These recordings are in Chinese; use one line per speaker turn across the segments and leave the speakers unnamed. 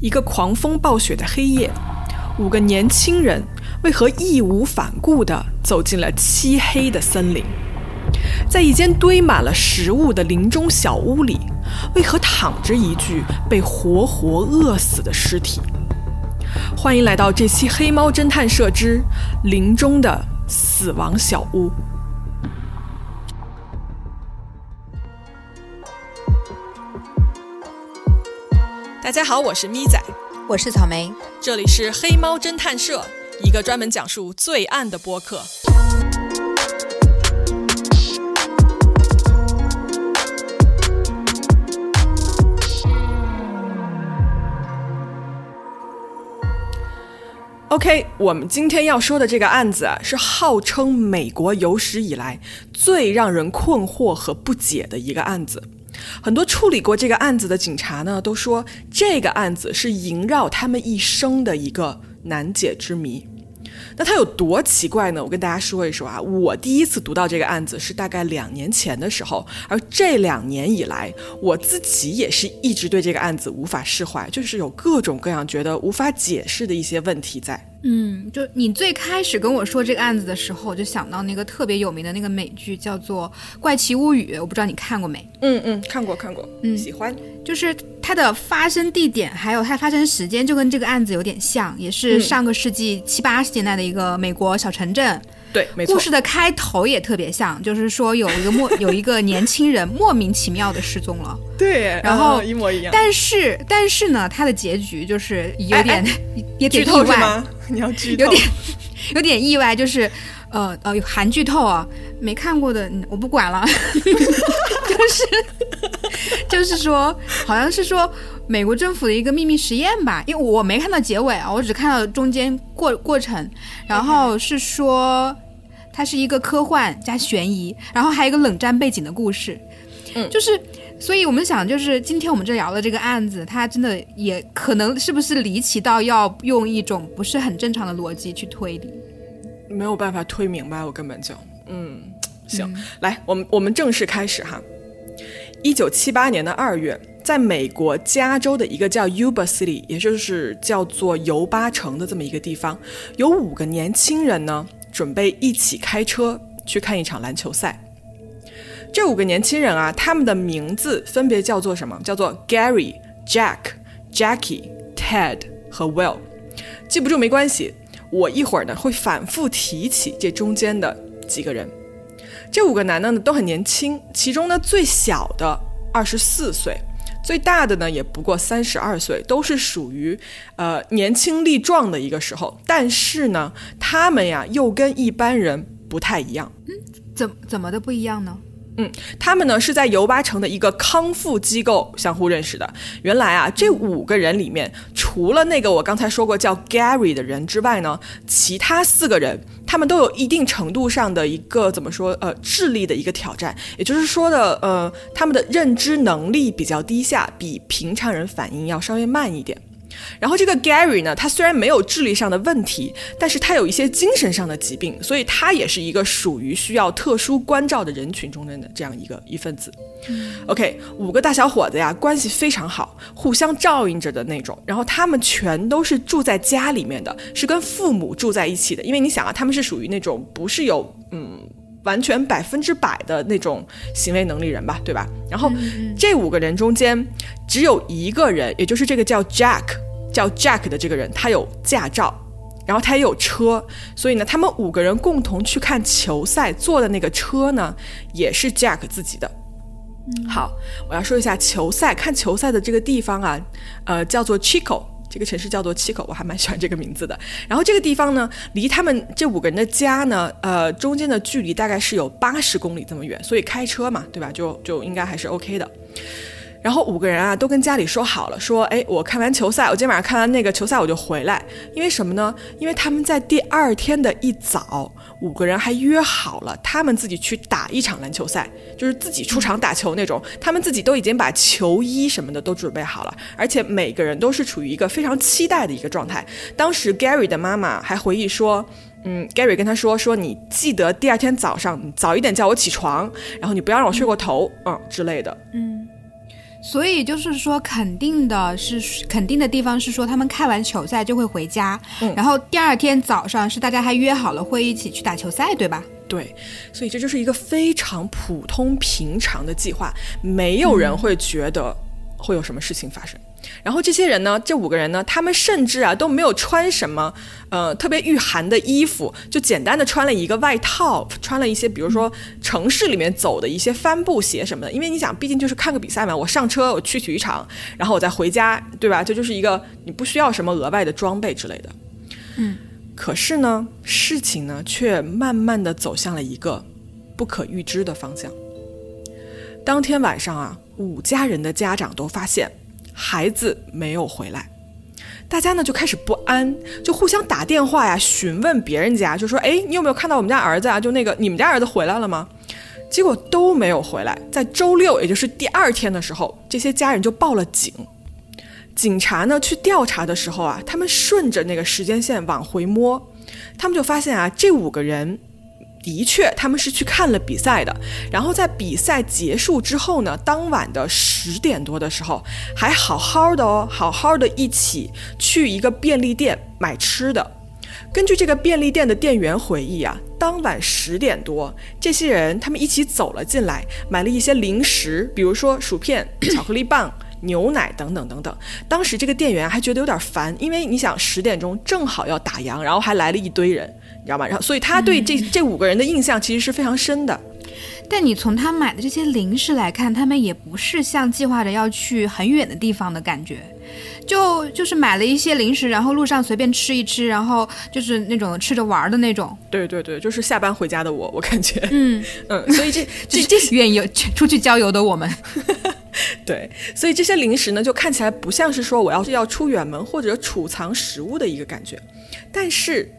一个狂风暴雪的黑夜，五个年轻人为何义无反顾地走进了漆黑的森林？在一间堆满了食物的林中小屋里，为何躺着一具被活活饿死的尸体？欢迎来到这期《黑猫侦探社之林中的死亡小屋》。大家好，我是咪仔，
我是草莓，
这里是黑猫侦探社，一个专门讲述罪案的播客。OK，我们今天要说的这个案子啊，是号称美国有史以来最让人困惑和不解的一个案子。很多处理过这个案子的警察呢，都说这个案子是萦绕他们一生的一个难解之谜。那它有多奇怪呢？我跟大家说一说啊。我第一次读到这个案子是大概两年前的时候，而这两年以来，我自己也是一直对这个案子无法释怀，就是有各种各样觉得无法解释的一些问题在。
嗯，就你最开始跟我说这个案子的时候，我就想到那个特别有名的那个美剧，叫做《怪奇物语》，我不知道你看过没？
嗯嗯，看过看过，嗯，喜欢。
就是它的发生地点还有它发生时间，就跟这个案子有点像，也是上个世纪七八十年代的一个美国小城镇。
对，没错。
故事的开头也特别像，就是说有一个莫 有一个年轻人莫名其妙的失踪了。
对，
然后
一模一样。
但是但是呢，它的结局就是有点 有点意
外。你要剧透？
有点 有点意外，就是呃呃韩剧透啊，没看过的我不管了。就是就是说，好像是说美国政府的一个秘密实验吧，因为我没看到结尾啊，我只看到中间过过程，然后是说。它是一个科幻加悬疑，然后还有一个冷战背景的故事，
嗯，
就是，所以我们想，就是今天我们这聊的这个案子，它真的也可能是不是离奇到要用一种不是很正常的逻辑去推理，
没有办法推明白，我根本就，嗯，行，来，我们我们正式开始哈。一九七八年的二月，在美国加州的一个叫 Yuba City，也就是叫做尤巴城的这么一个地方，有五个年轻人呢。准备一起开车去看一场篮球赛。这五个年轻人啊，他们的名字分别叫做什么？叫做 Gary、Jack、Jackie、Ted 和 Will。记不住没关系，我一会儿呢会反复提起这中间的几个人。这五个男的呢都很年轻，其中呢最小的二十四岁。最大的呢也不过三十二岁，都是属于，呃年轻力壮的一个时候。但是呢，他们呀又跟一般人不太一样。
嗯，怎怎么的不一样呢？
嗯，他们呢是在尤巴城的一个康复机构相互认识的。原来啊，这五个人里面，除了那个我刚才说过叫 Gary 的人之外呢，其他四个人他们都有一定程度上的一个怎么说呃智力的一个挑战，也就是说的呃他们的认知能力比较低下，比平常人反应要稍微慢一点。然后这个 Gary 呢，他虽然没有智力上的问题，但是他有一些精神上的疾病，所以他也是一个属于需要特殊关照的人群中的这样一个一份子。OK，五个大小伙子呀，关系非常好，互相照应着的那种。然后他们全都是住在家里面的，是跟父母住在一起的。因为你想啊，他们是属于那种不是有嗯完全百分之百的那种行为能力人吧，对吧？然后这五个人中间只有一个人，也就是这个叫 Jack。叫 Jack 的这个人，他有驾照，然后他也有车，所以呢，他们五个人共同去看球赛，坐的那个车呢，也是 Jack 自己的。好，我要说一下球赛，看球赛的这个地方啊，呃，叫做 Chico，这个城市叫做 Chico，我还蛮喜欢这个名字的。然后这个地方呢，离他们这五个人的家呢，呃，中间的距离大概是有八十公里这么远，所以开车嘛，对吧？就就应该还是 OK 的。然后五个人啊都跟家里说好了，说哎，我看完球赛，我今天晚上看完那个球赛我就回来。因为什么呢？因为他们在第二天的一早，五个人还约好了，他们自己去打一场篮球赛，就是自己出场打球那种。他们自己都已经把球衣什么的都准备好了，而且每个人都是处于一个非常期待的一个状态。当时 Gary 的妈妈还回忆说，嗯，Gary 跟他说说你记得第二天早上早一点叫我起床，然后你不要让我睡过头，嗯之类的，
嗯。所以就是说，肯定的是肯定的地方是说，他们看完球赛就会回家，
嗯
然后第二天早上是大家还约好了会一起去打球赛，对吧？
对，所以这就是一个非常普通平常的计划，没有人会觉得会有什么事情发生。然后这些人呢，这五个人呢，他们甚至啊都没有穿什么呃特别御寒的衣服，就简单的穿了一个外套，穿了一些比如说城市里面走的一些帆布鞋什么的。因为你想，毕竟就是看个比赛嘛，我上车我去体育场，然后我再回家，对吧？这就是一个你不需要什么额外的装备之类的。
嗯。
可是呢，事情呢却慢慢的走向了一个不可预知的方向。当天晚上啊，五家人的家长都发现孩子没有回来，大家呢就开始不安，就互相打电话呀，询问别人家，就说：“哎，你有没有看到我们家儿子啊？就那个你们家儿子回来了吗？”结果都没有回来。在周六，也就是第二天的时候，这些家人就报了警。警察呢去调查的时候啊，他们顺着那个时间线往回摸，他们就发现啊，这五个人的确他们是去看了比赛的。然后在比赛结束之后呢，当晚的十点多的时候，还好好的哦，好好的一起去一个便利店买吃的。根据这个便利店的店员回忆啊，当晚十点多，这些人他们一起走了进来，买了一些零食，比如说薯片、巧克力棒。牛奶等等等等，当时这个店员还觉得有点烦，因为你想十点钟正好要打烊，然后还来了一堆人，你知道吗？然后所以他对这、这五个人的印象其实是非常深的。
但你从他买的这些零食来看，他们也不是像计划着要去很远的地方的感觉，就就是买了一些零食，然后路上随便吃一吃，然后就是那种吃着玩的那种。
对对对，就是下班回家的我，我感觉，
嗯
嗯，所以这这
这远游出去郊游的我们。
对，所以这些零食呢，就看起来不像是说我要是要出远门或者储藏食物的一个感觉。但是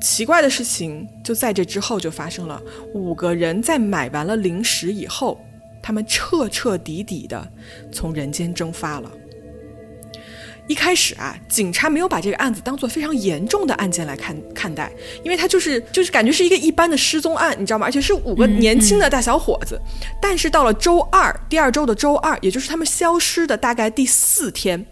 奇怪的事情就在这之后就发生了，五个人在买完了零食以后，他们彻彻底底的从人间蒸发了。一开始啊，警察没有把这个案子当做非常严重的案件来看看待，因为他就是就是感觉是一个一般的失踪案，你知道吗？而且是五个年轻的大小伙子。但是到了周二，第二周的周二，也就是他们消失的大概第四天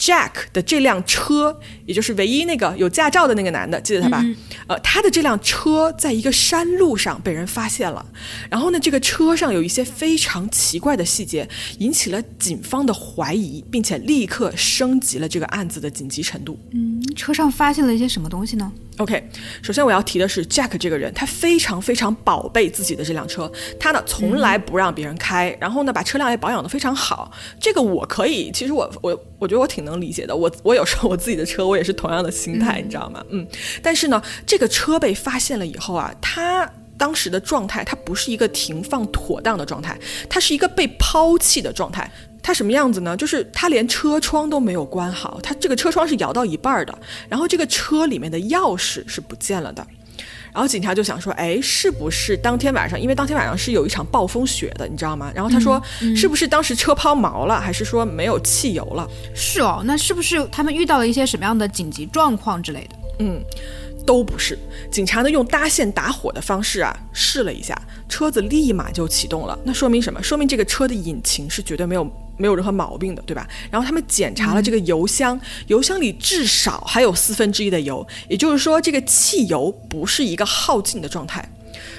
，Jack 的这辆车，也就是唯一那个有驾照的那个男的，记得他吧？呃，他的这辆车在一个山路上被人发现了，然后呢，这个车上有一些非常奇怪的细节，引起了警方的怀疑，并且立刻升级了这个案子的紧急程度。
嗯，车上发现了一些什么东西呢
？OK，首先我要提的是 Jack 这个人，他非常非常宝贝自己的这辆车，他呢从来不让别人开，然后呢把车辆也保养的非常好。这个我可以，其实我我我觉得我挺能能理解的。我我有时候我自己的车，我也是同样的心态，你知道吗？嗯，但是呢，这个车被发现了以后啊，他。当时的状态，它不是一个停放妥当的状态，它是一个被抛弃的状态。它什么样子呢？就是它连车窗都没有关好，它这个车窗是摇到一半的，然后这个车里面的钥匙是不见了的。然后警察就想说，哎，是不是当天晚上？因为当天晚上是有一场暴风雪的，你知道吗？然后他说，是不是当时车抛锚了，还是说没有汽油了？
是哦，那是不是他们遇到了一些什么样的紧急状况之类的？
嗯。都不是，警察呢用搭线打火的方式啊试了一下，车子立马就启动了。那说明什么？说明这个车的引擎是绝对没有没有任何毛病的，对吧？然后他们检查了这个油箱，油箱里至少还有四分之一的油，也就是说这个汽油不是一个耗尽的状态。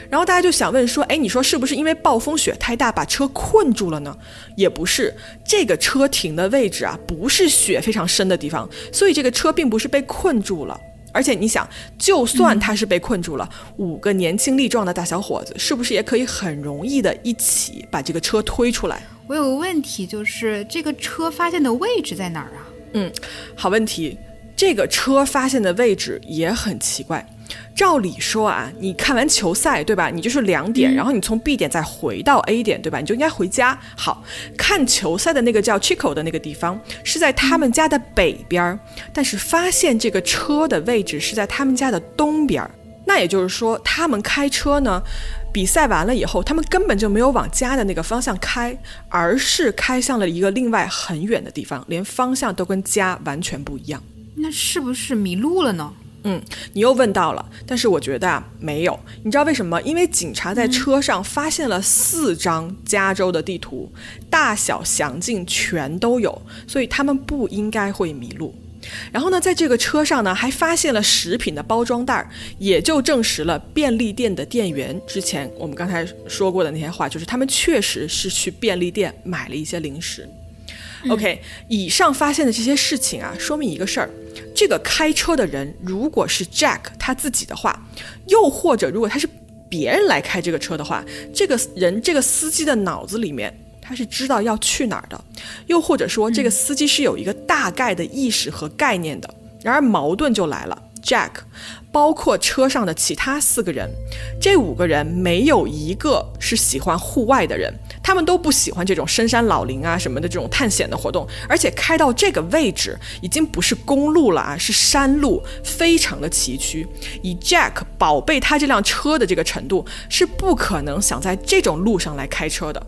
然后大家就想问说，哎，你说是不是因为暴风雪太大把车困住了呢？也不是，这个车停的位置啊不是雪非常深的地方，所以这个车并不是被困住了。而且你想，就算他是被困住了，五个年轻力壮的大小伙子，是不是也可以很容易的一起把这个车推出来？
我有个问题，就是这个车发现的位置在哪儿啊？
嗯，好问题。这个车发现的位置也很奇怪。照理说啊，你看完球赛对吧？你就是两点，然后你从 B 点再回到 A 点对吧？你就应该回家。好看球赛的那个叫 Chico 的那个地方是在他们家的北边，但是发现这个车的位置是在他们家的东边。那也就是说，他们开车呢，比赛完了以后，他们根本就没有往家的那个方向开，而是开向了一个另外很远的地方，连方向都跟家完全不一样。
那是不是迷路了呢？
嗯，你又问到了，但是我觉得啊，没有。你知道为什么？因为警察在车上发现了四张加州的地图，大小详尽全都有，所以他们不应该会迷路。然后呢，在这个车上呢，还发现了食品的包装袋，也就证实了便利店的店员之前我们刚才说过的那些话，就是他们确实是去便利店买了一些零食。OK，以上发现的这些事情啊，说明一个事儿：这个开车的人如果是 Jack 他自己的话，又或者如果他是别人来开这个车的话，这个人这个司机的脑子里面。他是知道要去哪儿的，又或者说这个司机是有一个大概的意识和概念的。然而矛盾就来了，Jack，包括车上的其他四个人，这五个人没有一个是喜欢户外的人，他们都不喜欢这种深山老林啊什么的这种探险的活动，而且开到这个位置已经不是公路了啊，是山路，非常的崎岖。以 Jack 宝贝他这辆车的这个程度，是不可能想在这种路上来开车的。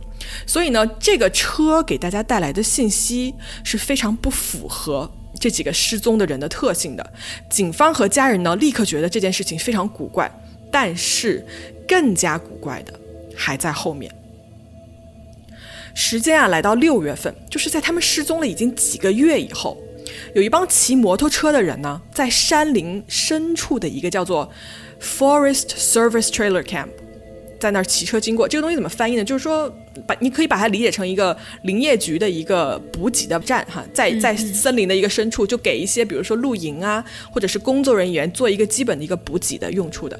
所以呢，这个车给大家带来的信息是非常不符合这几个失踪的人的特性的。警方和家人呢，立刻觉得这件事情非常古怪。但是，更加古怪的还在后面。时间啊，来到六月份，就是在他们失踪了已经几个月以后，有一帮骑摩托车的人呢，在山林深处的一个叫做 Forest Service Trailer Camp。在那儿骑车经过，这个东西怎么翻译呢？就是说，把你可以把它理解成一个林业局的一个补给的站，哈，在在森林的一个深处，就给一些比如说露营啊，或者是工作人员做一个基本的一个补给的用处的。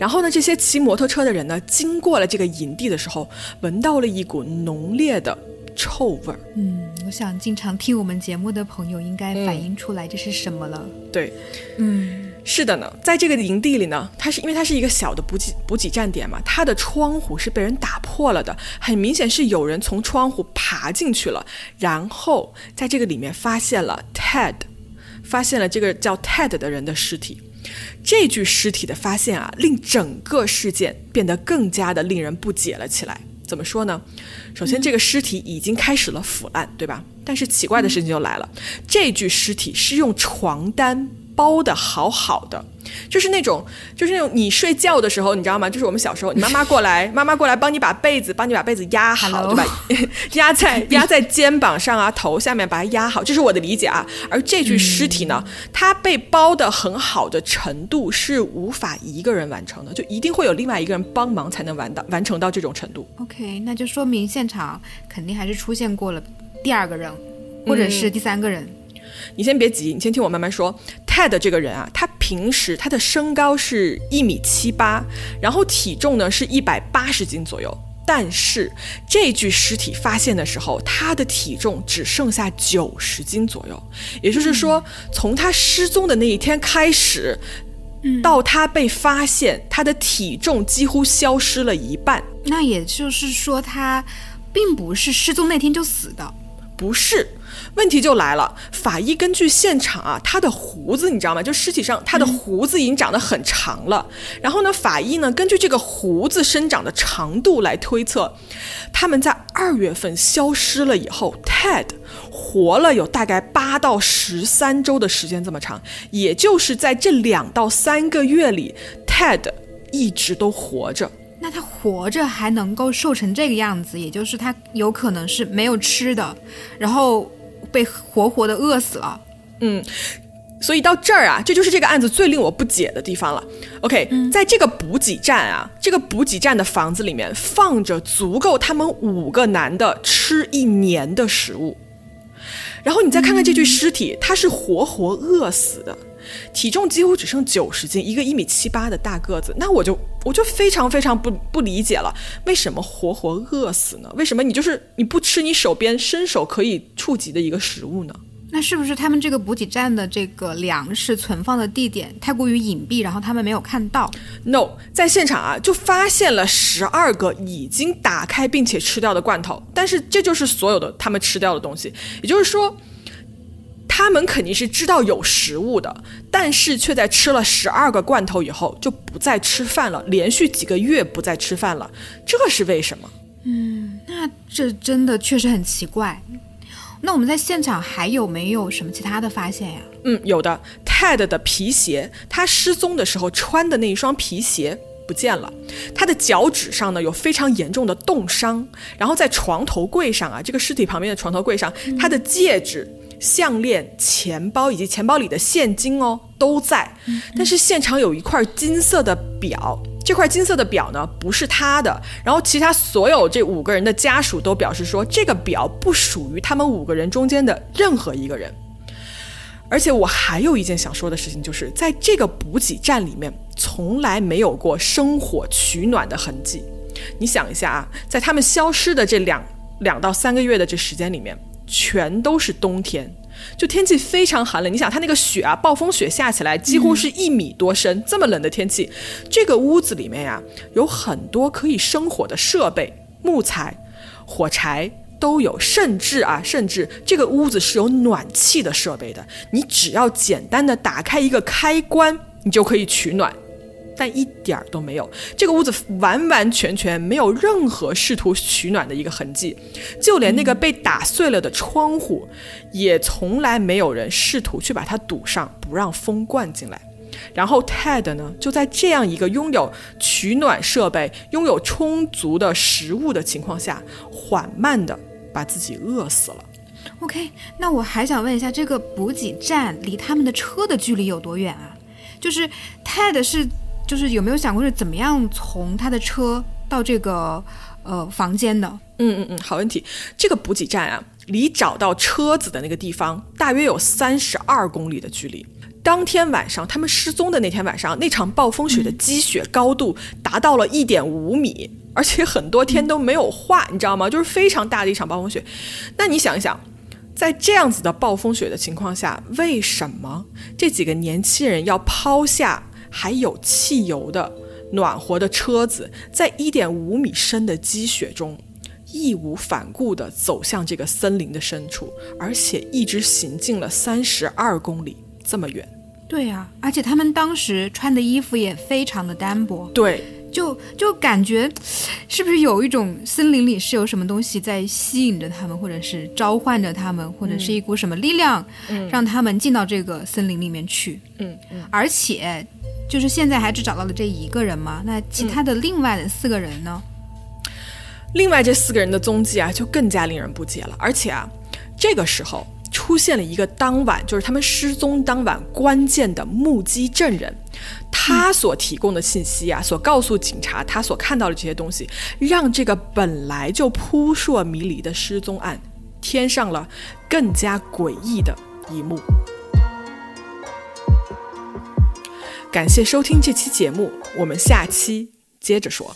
然后呢，这些骑摩托车的人呢，经过了这个营地的时候，闻到了一股浓烈的臭味儿。
嗯，我想经常听我们节目的朋友应该反映出来这是什么了。
对，
嗯。
是的呢，在这个营地里呢，它是因为它是一个小的补给补给站点嘛，它的窗户是被人打破了的，很明显是有人从窗户爬进去了，然后在这个里面发现了 Ted，发现了这个叫 Ted 的人的尸体。这具尸体的发现啊，令整个事件变得更加的令人不解了起来。怎么说呢？首先，这个尸体已经开始了腐烂，对吧？但是奇怪的事情就来了，这具尸体是用床单。包的好好的，就是那种，就是那种你睡觉的时候，你知道吗？就是我们小时候，你妈妈过来，妈妈过来帮你把被子，帮你把被子压好，对吧？压在压在肩膀上啊，头下面把它压好，这是我的理解啊。而这具尸体呢，它被包的很好的程度是无法一个人完成的，就一定会有另外一个人帮忙才能完到完成到这种程度。
OK，那就说明现场肯定还是出现过了第二个人，或者是第三个人。
你先别急，你先听我慢慢说。Ted 这个人啊，他平时他的身高是一米七八，然后体重呢是一百八十斤左右。但是这具尸体发现的时候，他的体重只剩下九十斤左右。也就是说，从他失踪的那一天开始，到他被发现，他的体重几乎消失了一半。
那也就是说，他并不是失踪那天就死的，
不是。问题就来了，法医根据现场啊，他的胡子你知道吗？就尸体上他的胡子已经长得很长了。然后呢，法医呢根据这个胡子生长的长度来推测，他们在二月份消失了以后，Ted 活了有大概八到十三周的时间这么长，也就是在这两到三个月里，Ted 一直都活着。
那他活着还能够瘦成这个样子，也就是他有可能是没有吃的，然后。被活活的饿死了，
嗯，所以到这儿啊，这就是这个案子最令我不解的地方了。OK，在这个补给站啊，这个补给站的房子里面放着足够他们五个男的吃一年的食物，然后你再看看这具尸体，他是活活饿死的。体重几乎只剩九十斤，一个一米七八的大个子，那我就我就非常非常不不理解了，为什么活活饿死呢？为什么你就是你不吃你手边伸手可以触及的一个食物呢？
那是不是他们这个补给站的这个粮食存放的地点太过于隐蔽，然后他们没有看到
？No，在现场啊就发现了十二个已经打开并且吃掉的罐头，但是这就是所有的他们吃掉的东西，也就是说。他们肯定是知道有食物的，但是却在吃了十二个罐头以后就不再吃饭了，连续几个月不再吃饭了，这是为什么？
嗯，那这真的确实很奇怪。那我们在现场还有没有什么其他的发现呀？
嗯，有的。Ted 的皮鞋，他失踪的时候穿的那一双皮鞋不见了，他的脚趾上呢有非常严重的冻伤，然后在床头柜上啊，这个尸体旁边的床头柜上，他的戒指、项链、钱包以及钱包里的现金哦都在，但是现场有一块金色的表。这块金色的表呢，不是他的。然后其他所有这五个人的家属都表示说，这个表不属于他们五个人中间的任何一个人。而且我还有一件想说的事情，就是在这个补给站里面，从来没有过生火取暖的痕迹。你想一下啊，在他们消失的这两两到三个月的这时间里面，全都是冬天。就天气非常寒冷，你想它那个雪啊，暴风雪下起来几乎是一米多深，这么冷的天气，这个屋子里面呀有很多可以生火的设备，木材、火柴都有，甚至啊，甚至这个屋子是有暖气的设备的，你只要简单的打开一个开关，你就可以取暖。但一点儿都没有，这个屋子完完全全没有任何试图取暖的一个痕迹，就连那个被打碎了的窗户，也从来没有人试图去把它堵上，不让风灌进来。然后 Ted 呢，就在这样一个拥有取暖设备、拥有充足的食物的情况下，缓慢的把自己饿死了。
OK，那我还想问一下，这个补给站离他们的车的距离有多远啊？就是 Ted 是。就是有没有想过是怎么样从他的车到这个呃房间的？
嗯嗯嗯，好问题。这个补给站啊，离找到车子的那个地方大约有三十二公里的距离。当天晚上他们失踪的那天晚上，那场暴风雪的积雪高度达到了一点五米，而且很多天都没有化，你知道吗？就是非常大的一场暴风雪。那你想一想，在这样子的暴风雪的情况下，为什么这几个年轻人要抛下？还有汽油的暖和的车子，在一点五米深的积雪中，义无反顾地走向这个森林的深处，而且一直行进了三十二公里这么远。
对呀，而且他们当时穿的衣服也非常的单薄。
对，
就就感觉，是不是有一种森林里是有什么东西在吸引着他们，或者是召唤着他们，或者是一股什么力量，让他们进到这个森林里面去？
嗯嗯，
而且。就是现在还只找到了这一个人吗？那其他的另外的四个人呢？
另外这四个人的踪迹啊，就更加令人不解了。而且啊，这个时候出现了一个当晚，就是他们失踪当晚关键的目击证人，他所提供的信息啊，所告诉警察他所看到的这些东西，让这个本来就扑朔迷离的失踪案添上了更加诡异的一幕。感谢收听这期节目，我们下期接着说。